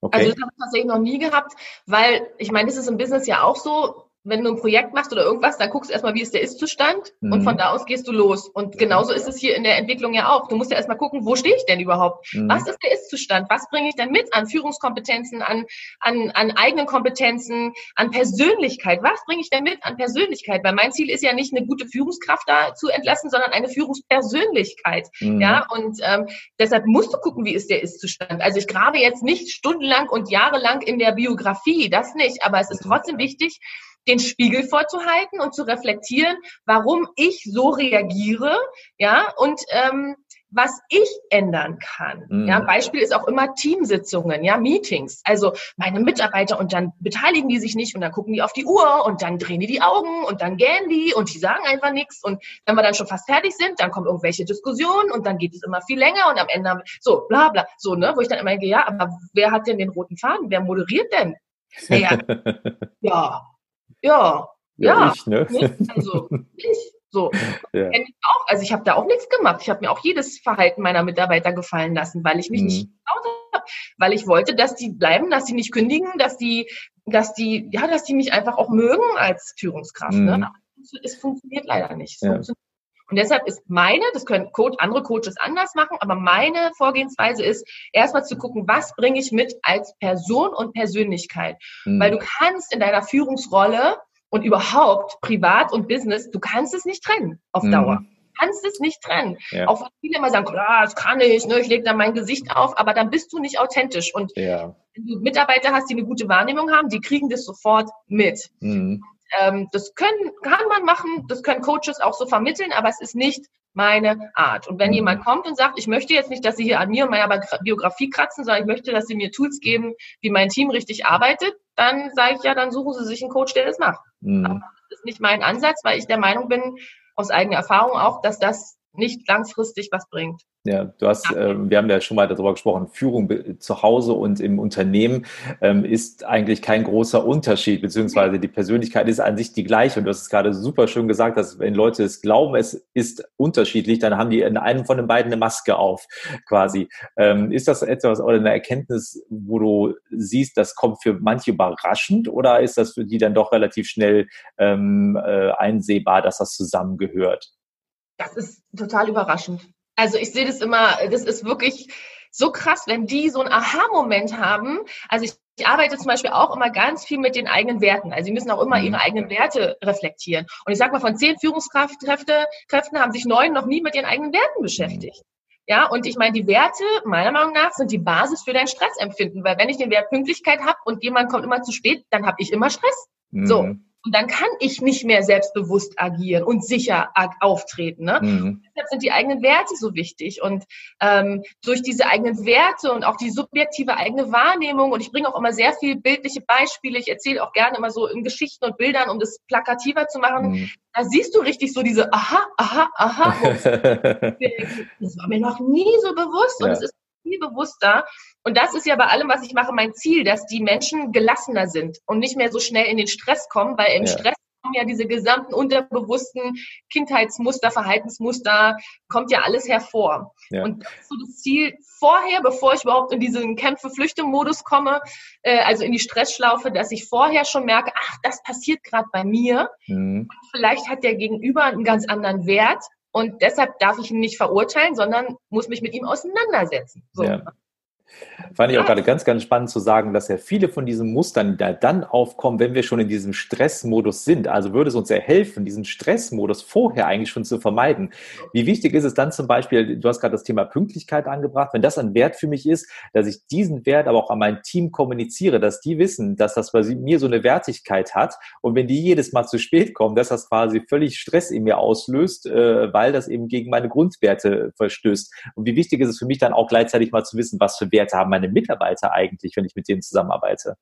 Okay. Also das habe ich tatsächlich noch nie gehabt, weil ich meine, das ist im Business ja auch so, wenn du ein Projekt machst oder irgendwas, dann guckst du erstmal, wie ist der Ist-Zustand mhm. und von da aus gehst du los. Und genauso ist es hier in der Entwicklung ja auch. Du musst ja erstmal gucken, wo stehe ich denn überhaupt? Mhm. Was ist der Ist-Zustand? Was bringe ich denn mit an Führungskompetenzen, an, an, an eigenen Kompetenzen, an Persönlichkeit? Was bringe ich denn mit an Persönlichkeit? Weil mein Ziel ist ja nicht, eine gute Führungskraft da zu entlassen, sondern eine Führungspersönlichkeit. Mhm. Ja, und ähm, deshalb musst du gucken, wie ist der Ist-Zustand. Also ich grabe jetzt nicht stundenlang und jahrelang in der Biografie, das nicht, aber es ist trotzdem wichtig, den Spiegel vorzuhalten und zu reflektieren, warum ich so reagiere, ja, und ähm, was ich ändern kann. Mhm. Ja, Beispiel ist auch immer Teamsitzungen, ja, Meetings. Also meine Mitarbeiter und dann beteiligen die sich nicht und dann gucken die auf die Uhr und dann drehen die die Augen und dann gähnen die und die sagen einfach nichts und wenn wir dann schon fast fertig sind, dann kommen irgendwelche Diskussionen und dann geht es immer viel länger und am Ende so bla bla so ne, wo ich dann immer denke, ja, aber wer hat denn den roten Faden? Wer moderiert denn? Naja, ja, ja, ja, ja ich, ne? Also ich. So, ja. auch. Also ich habe da auch nichts gemacht. Ich habe mir auch jedes Verhalten meiner Mitarbeiter gefallen lassen, weil ich mich mhm. nicht getraut habe, weil ich wollte, dass die bleiben, dass sie nicht kündigen, dass die, dass die, ja, dass die mich einfach auch mögen als Führungskraft. Ne? Mhm. Ne? es funktioniert leider nicht. Ja. Funktioniert. Und deshalb ist meine, das können Coach, andere Coaches anders machen, aber meine Vorgehensweise ist, erstmal zu gucken, was bringe ich mit als Person und Persönlichkeit. Mhm. Weil du kannst in deiner Führungsrolle und überhaupt privat und Business, du kannst es nicht trennen auf mhm. Dauer. Mhm. Du kannst es nicht trennen. Ja. Auch wenn viele immer sagen, klar, das kann ich, ne, ich lege da mein Gesicht auf, aber dann bist du nicht authentisch. Und ja. wenn du Mitarbeiter hast, die eine gute Wahrnehmung haben, die kriegen das sofort mit. Mhm. Ähm, das können, kann man machen, das können Coaches auch so vermitteln, aber es ist nicht meine Art. Und wenn mhm. jemand kommt und sagt, ich möchte jetzt nicht, dass Sie hier an mir und meiner Biografie kratzen, sondern ich möchte, dass Sie mir Tools geben, wie mein Team richtig arbeitet, dann sage ich ja, dann suchen Sie sich einen Coach, der das macht. Mhm. Aber das ist nicht mein Ansatz, weil ich der Meinung bin, aus eigener Erfahrung auch, dass das nicht langfristig was bringt. Ja, du hast, äh, wir haben ja schon mal darüber gesprochen, Führung zu Hause und im Unternehmen ähm, ist eigentlich kein großer Unterschied, beziehungsweise die Persönlichkeit ist an sich die gleiche. Und du hast es gerade super schön gesagt, dass wenn Leute es glauben, es ist unterschiedlich, dann haben die in einem von den beiden eine Maske auf, quasi. Ähm, ist das etwas oder eine Erkenntnis, wo du siehst, das kommt für manche überraschend oder ist das für die dann doch relativ schnell ähm, äh, einsehbar, dass das zusammengehört? Das ist total überraschend. Also ich sehe das immer, das ist wirklich so krass, wenn die so einen Aha-Moment haben. Also ich, ich, arbeite zum Beispiel auch immer ganz viel mit den eigenen Werten. Also sie müssen auch immer mhm. ihre eigenen Werte reflektieren. Und ich sage mal, von zehn Führungskräften haben sich neun noch nie mit ihren eigenen Werten beschäftigt. Ja, und ich meine, die Werte, meiner Meinung nach, sind die Basis für dein Stressempfinden. Weil wenn ich den Wert Pünktlichkeit habe und jemand kommt immer zu spät, dann habe ich immer Stress. Mhm. So. Und dann kann ich nicht mehr selbstbewusst agieren und sicher auftreten. Ne? Mhm. Deshalb sind die eigenen Werte so wichtig. Und ähm, durch diese eigenen Werte und auch die subjektive eigene Wahrnehmung, und ich bringe auch immer sehr viel bildliche Beispiele, ich erzähle auch gerne immer so in Geschichten und Bildern, um das plakativer zu machen, mhm. da siehst du richtig so diese Aha, aha, aha. das war mir noch nie so bewusst. Ja. Und es ist viel bewusster. Und das ist ja bei allem, was ich mache, mein Ziel, dass die Menschen gelassener sind und nicht mehr so schnell in den Stress kommen, weil im ja. Stress kommen ja diese gesamten unterbewussten Kindheitsmuster, Verhaltensmuster, kommt ja alles hervor. Ja. Und das ist so das Ziel vorher, bevor ich überhaupt in diesen Kämpfe-Flüchte-Modus komme, äh, also in die Stressschlaufe, dass ich vorher schon merke, ach, das passiert gerade bei mir. Mhm. Vielleicht hat der Gegenüber einen ganz anderen Wert und deshalb darf ich ihn nicht verurteilen, sondern muss mich mit ihm auseinandersetzen. So. Ja. Fand ich auch gerade ganz, ganz spannend zu sagen, dass ja viele von diesen Mustern da dann aufkommen, wenn wir schon in diesem Stressmodus sind. Also würde es uns ja helfen, diesen Stressmodus vorher eigentlich schon zu vermeiden. Wie wichtig ist es dann zum Beispiel, du hast gerade das Thema Pünktlichkeit angebracht, wenn das ein Wert für mich ist, dass ich diesen Wert aber auch an mein Team kommuniziere, dass die wissen, dass das bei mir so eine Wertigkeit hat und wenn die jedes Mal zu spät kommen, dass das quasi völlig Stress in mir auslöst, äh, weil das eben gegen meine Grundwerte verstößt. Und wie wichtig ist es für mich dann auch gleichzeitig mal zu wissen, was für Werte haben meine Mitarbeiter eigentlich, wenn ich mit denen zusammenarbeite?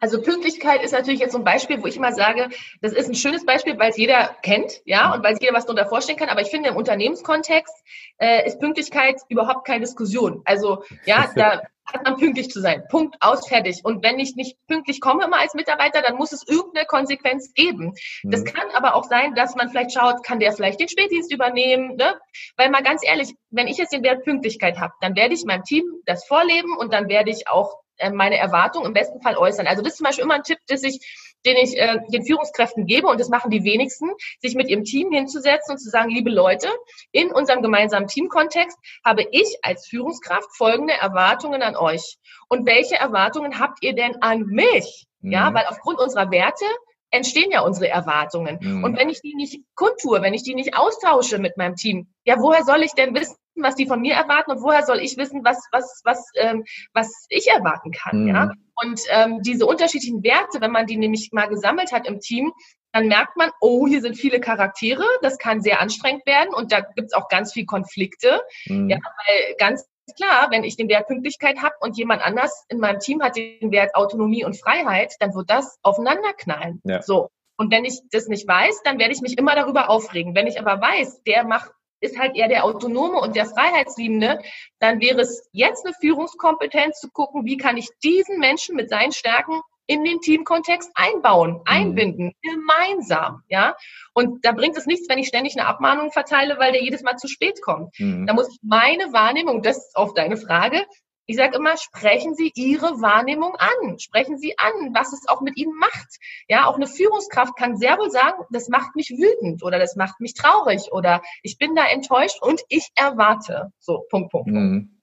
Also Pünktlichkeit ist natürlich jetzt so ein Beispiel, wo ich immer sage, das ist ein schönes Beispiel, weil es jeder kennt, ja, und weil sich jeder was darunter vorstellen kann. Aber ich finde, im Unternehmenskontext äh, ist Pünktlichkeit überhaupt keine Diskussion. Also ja, da hat man pünktlich zu sein. Punkt, aus, fertig. Und wenn ich nicht pünktlich komme immer als Mitarbeiter, dann muss es irgendeine Konsequenz geben. Mhm. Das kann aber auch sein, dass man vielleicht schaut, kann der vielleicht den Spätdienst übernehmen? Ne? Weil mal ganz ehrlich, wenn ich jetzt den Wert Pünktlichkeit habe, dann werde ich meinem Team das vorleben und dann werde ich auch äh, meine Erwartung im besten Fall äußern. Also das ist zum Beispiel immer ein Tipp, dass ich, den ich äh, den Führungskräften gebe, und das machen die wenigsten, sich mit ihrem Team hinzusetzen und zu sagen, liebe Leute, in unserem gemeinsamen Teamkontext habe ich als Führungskraft folgende Erwartungen an euch. Und welche Erwartungen habt ihr denn an mich? Mhm. Ja, weil aufgrund unserer Werte entstehen ja unsere Erwartungen. Mhm. Und wenn ich die nicht kundtue, wenn ich die nicht austausche mit meinem Team, ja, woher soll ich denn wissen, was die von mir erwarten und woher soll ich wissen, was, was, was, ähm, was ich erwarten kann, mhm. ja? Und ähm, diese unterschiedlichen Werte, wenn man die nämlich mal gesammelt hat im Team, dann merkt man, oh, hier sind viele Charaktere, das kann sehr anstrengend werden und da gibt's auch ganz viel Konflikte. Mhm. Ja, weil ganz klar, wenn ich den Wert Pünktlichkeit habe und jemand anders in meinem Team hat den Wert Autonomie und Freiheit, dann wird das aufeinanderknallen. Ja. So. Und wenn ich das nicht weiß, dann werde ich mich immer darüber aufregen. Wenn ich aber weiß, der macht ist halt eher der Autonome und der Freiheitsliebende, dann wäre es jetzt eine Führungskompetenz zu gucken, wie kann ich diesen Menschen mit seinen Stärken in den Teamkontext einbauen, mhm. einbinden, gemeinsam, ja. Und da bringt es nichts, wenn ich ständig eine Abmahnung verteile, weil der jedes Mal zu spät kommt. Mhm. Da muss ich meine Wahrnehmung, das ist auf deine Frage, ich sage immer, sprechen Sie Ihre Wahrnehmung an. Sprechen Sie an, was es auch mit Ihnen macht. Ja, auch eine Führungskraft kann sehr wohl sagen, das macht mich wütend oder das macht mich traurig oder ich bin da enttäuscht und ich erwarte. So, Punkt, Punkt, Punkt. Mhm.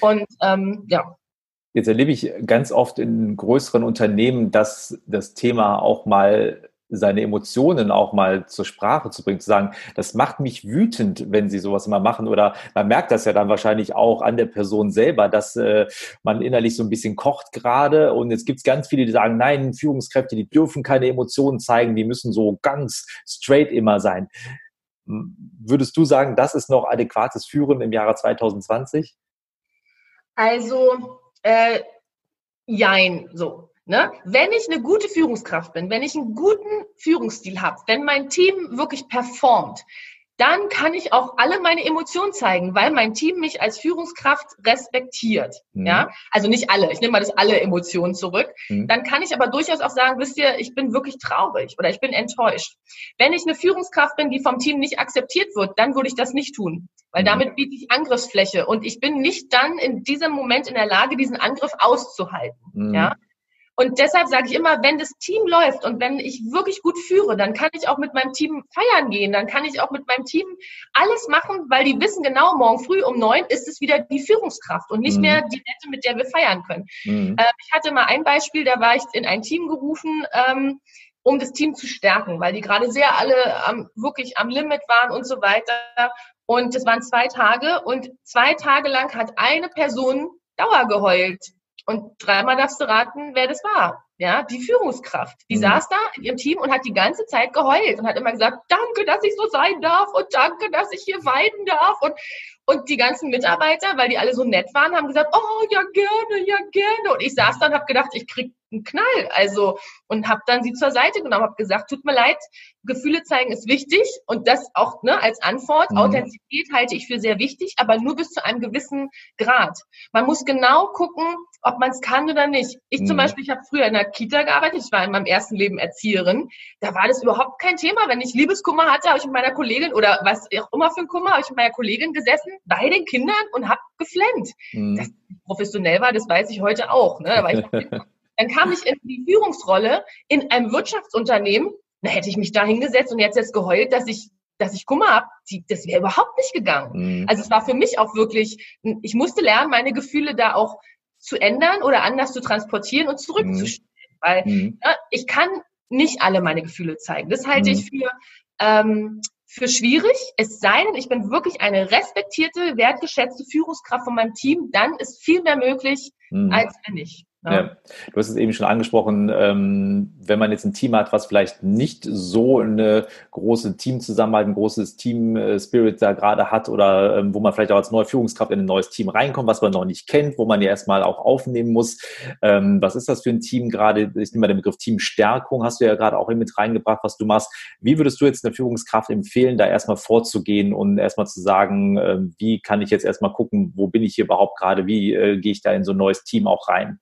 Und ähm, ja. Jetzt erlebe ich ganz oft in größeren Unternehmen, dass das Thema auch mal seine Emotionen auch mal zur Sprache zu bringen, zu sagen, das macht mich wütend, wenn sie sowas immer machen. Oder man merkt das ja dann wahrscheinlich auch an der Person selber, dass äh, man innerlich so ein bisschen kocht gerade. Und jetzt gibt es ganz viele, die sagen, nein, Führungskräfte, die dürfen keine Emotionen zeigen, die müssen so ganz straight immer sein. Würdest du sagen, das ist noch adäquates Führen im Jahre 2020? Also, äh, jein, so. Ne? Wenn ich eine gute Führungskraft bin, wenn ich einen guten Führungsstil habe, wenn mein Team wirklich performt, dann kann ich auch alle meine Emotionen zeigen, weil mein Team mich als Führungskraft respektiert. Mhm. Ja, also nicht alle. Ich nehme mal das alle Emotionen zurück. Mhm. Dann kann ich aber durchaus auch sagen, wisst ihr, ich bin wirklich traurig oder ich bin enttäuscht. Wenn ich eine Führungskraft bin, die vom Team nicht akzeptiert wird, dann würde ich das nicht tun, weil mhm. damit biete ich Angriffsfläche und ich bin nicht dann in diesem Moment in der Lage, diesen Angriff auszuhalten. Mhm. Ja. Und deshalb sage ich immer, wenn das Team läuft und wenn ich wirklich gut führe, dann kann ich auch mit meinem Team feiern gehen, dann kann ich auch mit meinem Team alles machen, weil die wissen genau, morgen früh um neun ist es wieder die Führungskraft und nicht mhm. mehr die Nette, mit der wir feiern können. Mhm. Äh, ich hatte mal ein Beispiel, da war ich in ein Team gerufen, ähm, um das Team zu stärken, weil die gerade sehr alle am, wirklich am Limit waren und so weiter. Und es waren zwei Tage und zwei Tage lang hat eine Person Dauer geheult. Und dreimal darfst du raten, wer das war. Ja, die Führungskraft. Die mhm. saß da in ihrem Team und hat die ganze Zeit geheult und hat immer gesagt, danke, dass ich so sein darf und danke, dass ich hier weiden darf. Und, und die ganzen Mitarbeiter, weil die alle so nett waren, haben gesagt, oh, ja, gerne, ja, gerne. Und ich saß da und habe gedacht, ich krieg einen Knall. Also, und habe dann sie zur Seite genommen, habe gesagt, tut mir leid, Gefühle zeigen ist wichtig und das auch ne, als Antwort. Mhm. Authentizität halte ich für sehr wichtig, aber nur bis zu einem gewissen Grad. Man muss genau gucken, ob man es kann oder nicht. Ich mhm. zum Beispiel, ich habe früher in der Kita gearbeitet, ich war in meinem ersten Leben Erzieherin. Da war das überhaupt kein Thema. Wenn ich Liebeskummer hatte, habe ich mit meiner Kollegin oder was auch immer für ein Kummer, habe ich mit meiner Kollegin gesessen bei den Kindern und habe geflennt. Mhm. Dass professionell war, das weiß ich heute auch. Ne? Da ich Dann kam ich in die Führungsrolle in einem Wirtschaftsunternehmen. Da hätte ich mich da hingesetzt und jetzt jetzt geheult, dass ich dass ich Kummer habe, das wäre überhaupt nicht gegangen. Mhm. Also es war für mich auch wirklich, ich musste lernen, meine Gefühle da auch zu ändern oder anders zu transportieren und zurückzustellen. Mhm. Weil mhm. Ja, ich kann nicht alle meine Gefühle zeigen. Das halte ich mhm. für, ähm, für schwierig. Es sei denn, ich bin wirklich eine respektierte, wertgeschätzte Führungskraft von meinem Team, dann ist viel mehr möglich, mhm. als wenn nicht. Ja. ja. Du hast es eben schon angesprochen, ähm, wenn man jetzt ein Team hat, was vielleicht nicht so eine große Teamzusammenhalt, ein großes Team-Spirit äh, da gerade hat oder ähm, wo man vielleicht auch als neue Führungskraft in ein neues Team reinkommt, was man noch nicht kennt, wo man ja erstmal auch aufnehmen muss. Ähm, was ist das für ein Team gerade? Ich nehme mal den Begriff Teamstärkung, hast du ja gerade auch mit reingebracht, was du machst. Wie würdest du jetzt einer Führungskraft empfehlen, da erstmal vorzugehen und erstmal zu sagen, äh, wie kann ich jetzt erstmal gucken, wo bin ich hier überhaupt gerade, wie äh, gehe ich da in so ein neues Team auch rein?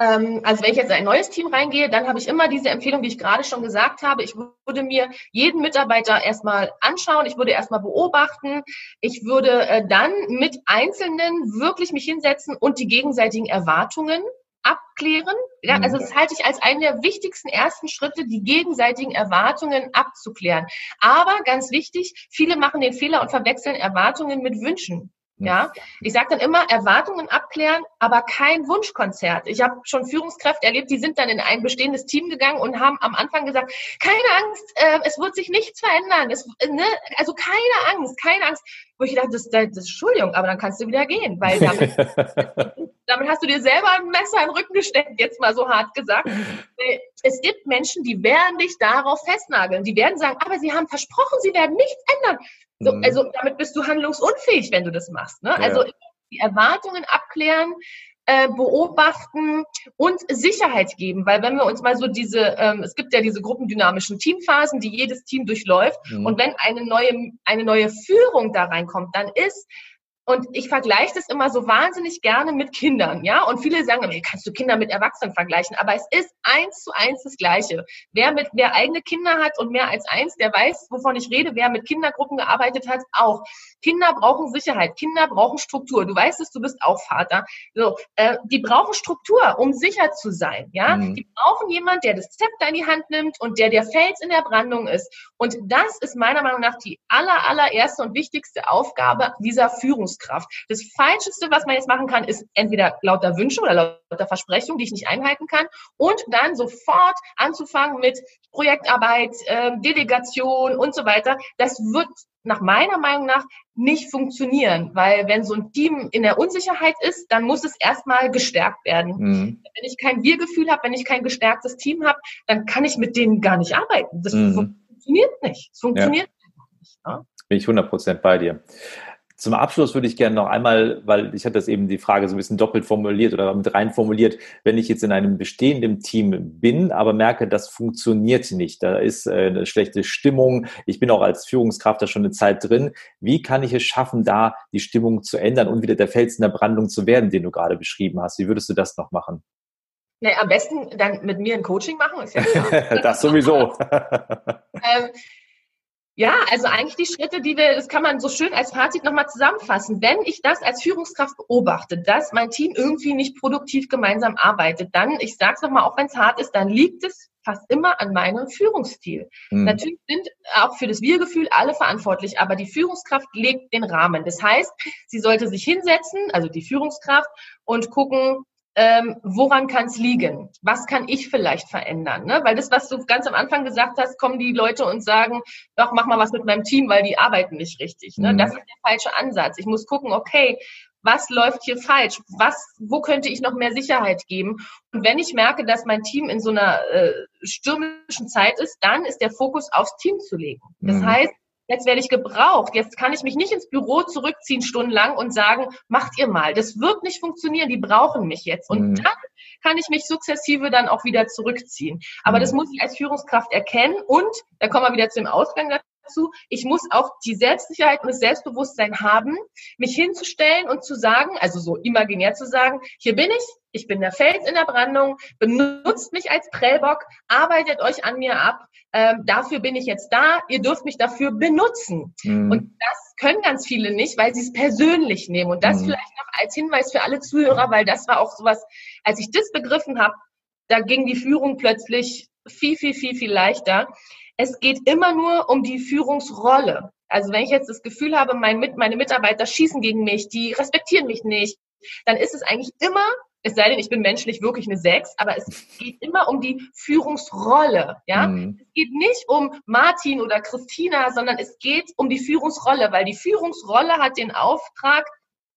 Ähm, also wenn ich jetzt in ein neues Team reingehe, dann habe ich immer diese Empfehlung, die ich gerade schon gesagt habe. Ich würde mir jeden Mitarbeiter erstmal anschauen, ich würde erstmal beobachten, ich würde äh, dann mit Einzelnen wirklich mich hinsetzen und die gegenseitigen Erwartungen abklären. Ja, also mhm. das halte ich als einen der wichtigsten ersten Schritte, die gegenseitigen Erwartungen abzuklären. Aber ganz wichtig, viele machen den Fehler und verwechseln Erwartungen mit Wünschen. Ja, ich sage dann immer Erwartungen abklären, aber kein Wunschkonzert. Ich habe schon Führungskräfte erlebt, die sind dann in ein bestehendes Team gegangen und haben am Anfang gesagt, keine Angst, äh, es wird sich nichts verändern. Es, ne, also keine Angst, keine Angst. Wo ich dachte, das, das, das Entschuldigung, aber dann kannst du wieder gehen, weil damit, damit hast du dir selber ein Messer im Rücken gesteckt, jetzt mal so hart gesagt. Es gibt Menschen, die werden dich darauf festnageln. Die werden sagen, aber sie haben versprochen, sie werden nichts ändern. So, mhm. Also damit bist du handlungsunfähig, wenn du das machst. Ne? Ja. Also die Erwartungen abklären, äh, beobachten und Sicherheit geben, weil wenn wir uns mal so diese, ähm, es gibt ja diese gruppendynamischen Teamphasen, die jedes Team durchläuft mhm. und wenn eine neue, eine neue Führung da reinkommt, dann ist und ich vergleiche das immer so wahnsinnig gerne mit Kindern, ja. Und viele sagen, wie kannst du Kinder mit Erwachsenen vergleichen? Aber es ist eins zu eins das Gleiche. Wer mit, wer eigene Kinder hat und mehr als eins, der weiß, wovon ich rede. Wer mit Kindergruppen gearbeitet hat, auch. Kinder brauchen Sicherheit. Kinder brauchen Struktur. Du weißt es, du bist auch Vater. So, äh, die brauchen Struktur, um sicher zu sein, ja. Mhm. Die brauchen jemand, der das Zepter in die Hand nimmt und der der Fels in der Brandung ist. Und das ist meiner Meinung nach die aller, allererste und wichtigste Aufgabe dieser Führungskraft. Führungskraft. Das Falscheste, was man jetzt machen kann, ist entweder lauter Wünsche oder lauter Versprechungen, die ich nicht einhalten kann und dann sofort anzufangen mit Projektarbeit, äh, Delegation und so weiter. Das wird nach meiner Meinung nach nicht funktionieren, weil wenn so ein Team in der Unsicherheit ist, dann muss es erstmal gestärkt werden. Mhm. Wenn ich kein Wir-Gefühl habe, wenn ich kein gestärktes Team habe, dann kann ich mit denen gar nicht arbeiten. Das mhm. funktioniert nicht. Es funktioniert ja. nicht. Ne? Bin ich 100 bei dir. Zum Abschluss würde ich gerne noch einmal, weil ich hatte das eben die Frage so ein bisschen doppelt formuliert oder mit rein formuliert, wenn ich jetzt in einem bestehenden Team bin, aber merke, das funktioniert nicht, da ist äh, eine schlechte Stimmung, ich bin auch als Führungskraft da schon eine Zeit drin, wie kann ich es schaffen, da die Stimmung zu ändern und wieder der Fels in der Brandung zu werden, den du gerade beschrieben hast? Wie würdest du das noch machen? Nee, am besten dann mit mir ein Coaching machen, ist ja klar. das sowieso. ähm, Ja, also eigentlich die Schritte, die wir, das kann man so schön als Fazit nochmal zusammenfassen. Wenn ich das als Führungskraft beobachte, dass mein Team irgendwie nicht produktiv gemeinsam arbeitet, dann, ich sage es nochmal, auch wenn es hart ist, dann liegt es fast immer an meinem Führungsstil. Mhm. Natürlich sind auch für das Wir-Gefühl alle verantwortlich, aber die Führungskraft legt den Rahmen. Das heißt, sie sollte sich hinsetzen, also die Führungskraft, und gucken, ähm, woran kann es liegen? Was kann ich vielleicht verändern? Ne? Weil das, was du ganz am Anfang gesagt hast, kommen die Leute und sagen, doch, mach mal was mit meinem Team, weil die arbeiten nicht richtig. Ne? Mhm. Das ist der falsche Ansatz. Ich muss gucken, okay, was läuft hier falsch? Was, wo könnte ich noch mehr Sicherheit geben? Und wenn ich merke, dass mein Team in so einer äh, stürmischen Zeit ist, dann ist der Fokus aufs Team zu legen. Das mhm. heißt, jetzt werde ich gebraucht, jetzt kann ich mich nicht ins Büro zurückziehen stundenlang und sagen, macht ihr mal. Das wird nicht funktionieren, die brauchen mich jetzt. Und mhm. dann kann ich mich sukzessive dann auch wieder zurückziehen. Aber mhm. das muss ich als Führungskraft erkennen und, da kommen wir wieder zum Ausgang dazu, ich muss auch die Selbstsicherheit und das Selbstbewusstsein haben, mich hinzustellen und zu sagen, also so imaginär zu sagen, hier bin ich, ich bin der Fels in der Brandung, benutzt mich als Prellbock, arbeitet euch an mir ab, ähm, dafür bin ich jetzt da, ihr dürft mich dafür benutzen. Mhm. Und das können ganz viele nicht, weil sie es persönlich nehmen. Und das mhm. vielleicht noch als Hinweis für alle Zuhörer, weil das war auch sowas, als ich das begriffen habe, da ging die Führung plötzlich viel, viel, viel, viel leichter. Es geht immer nur um die Führungsrolle. Also wenn ich jetzt das Gefühl habe, mein, meine Mitarbeiter schießen gegen mich, die respektieren mich nicht, dann ist es eigentlich immer es sei denn, ich bin menschlich wirklich eine Sechs, aber es geht immer um die Führungsrolle. Ja? Mhm. Es geht nicht um Martin oder Christina, sondern es geht um die Führungsrolle, weil die Führungsrolle hat den Auftrag,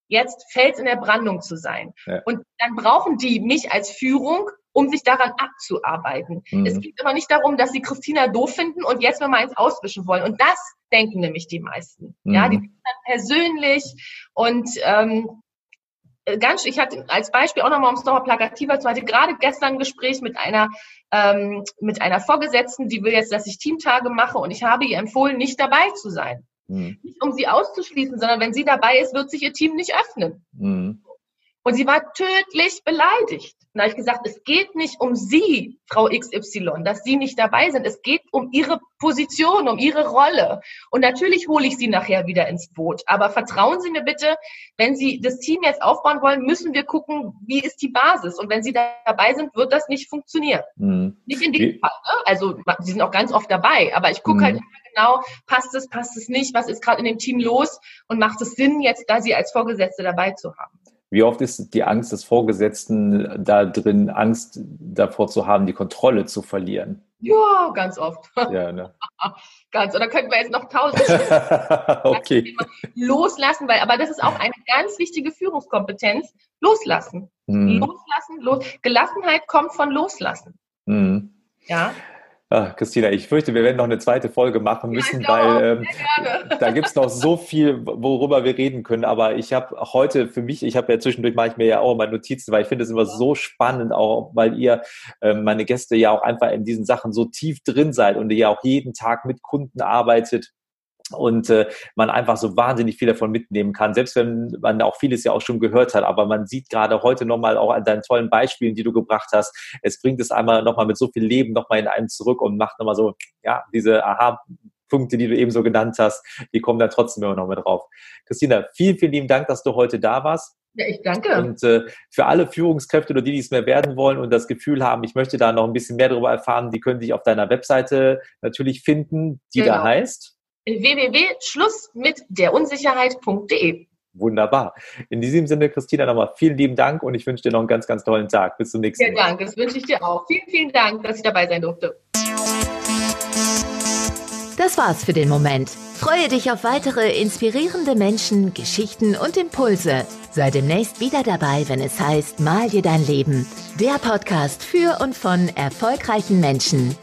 jetzt Fels in der Brandung zu sein. Ja. Und dann brauchen die mich als Führung, um sich daran abzuarbeiten. Mhm. Es geht aber nicht darum, dass sie Christina doof finden und jetzt mal eins auswischen wollen. Und das denken nämlich die meisten. Mhm. Ja, die sind dann persönlich und ähm, äh, ganz, ich hatte als Beispiel auch nochmal, um es nochmal plakativer zu hatte gerade gestern ein Gespräch mit einer, ähm, mit einer Vorgesetzten, die will jetzt, dass ich Teamtage mache und ich habe ihr empfohlen, nicht dabei zu sein. Mhm. Nicht um sie auszuschließen, sondern wenn sie dabei ist, wird sich ihr Team nicht öffnen. Mhm. Und sie war tödlich beleidigt. Und da habe ich gesagt, es geht nicht um Sie, Frau XY, dass Sie nicht dabei sind. Es geht um Ihre Position, um Ihre Rolle. Und natürlich hole ich Sie nachher wieder ins Boot. Aber vertrauen Sie mir bitte, wenn Sie das Team jetzt aufbauen wollen, müssen wir gucken, wie ist die Basis. Und wenn Sie dabei sind, wird das nicht funktionieren. Mhm. Nicht in dem Fall. Ne? Also Sie sind auch ganz oft dabei. Aber ich gucke mhm. halt immer genau, passt es, passt es nicht, was ist gerade in dem Team los und macht es Sinn, jetzt da Sie als Vorgesetzte dabei zu haben. Wie oft ist die Angst des Vorgesetzten da drin, Angst davor zu haben, die Kontrolle zu verlieren? Ja, ganz oft. Ja, ne? ganz. Oder könnten wir jetzt noch tausend okay. loslassen, weil, aber das ist auch eine ganz wichtige Führungskompetenz. Loslassen. Mhm. Loslassen, los. Gelassenheit kommt von Loslassen. Mhm. Ja. Ach, Christina, ich fürchte, wir werden noch eine zweite Folge machen müssen, ja, weil ähm, da gibt es noch so viel, worüber wir reden können. Aber ich habe heute für mich, ich habe ja zwischendurch mache ich mir ja auch meine Notizen, weil ich finde es immer so spannend, auch weil ihr äh, meine Gäste ja auch einfach in diesen Sachen so tief drin seid und ihr ja auch jeden Tag mit Kunden arbeitet und äh, man einfach so wahnsinnig viel davon mitnehmen kann, selbst wenn man auch vieles ja auch schon gehört hat, aber man sieht gerade heute nochmal auch an deinen tollen Beispielen, die du gebracht hast, es bringt es einmal nochmal mit so viel Leben nochmal in einen zurück und macht nochmal so, ja, diese Aha, Punkte, die du eben so genannt hast, die kommen da trotzdem immer noch mit drauf. Christina, vielen, vielen lieben Dank, dass du heute da warst. Ja, ich danke. Und äh, für alle Führungskräfte oder die, die es mehr werden wollen und das Gefühl haben, ich möchte da noch ein bisschen mehr darüber erfahren, die können dich auf deiner Webseite natürlich finden, die genau. da heißt www.schlussmitderunsicherheit.de. Wunderbar. In diesem Sinne, Christina, nochmal vielen lieben Dank und ich wünsche dir noch einen ganz, ganz tollen Tag. Bis zum nächsten Mal. Vielen Dank, das wünsche ich dir auch. Vielen, vielen Dank, dass ich dabei sein durfte. Das war's für den Moment. Freue dich auf weitere inspirierende Menschen, Geschichten und Impulse. Sei demnächst wieder dabei, wenn es heißt Mal dir dein Leben. Der Podcast für und von erfolgreichen Menschen.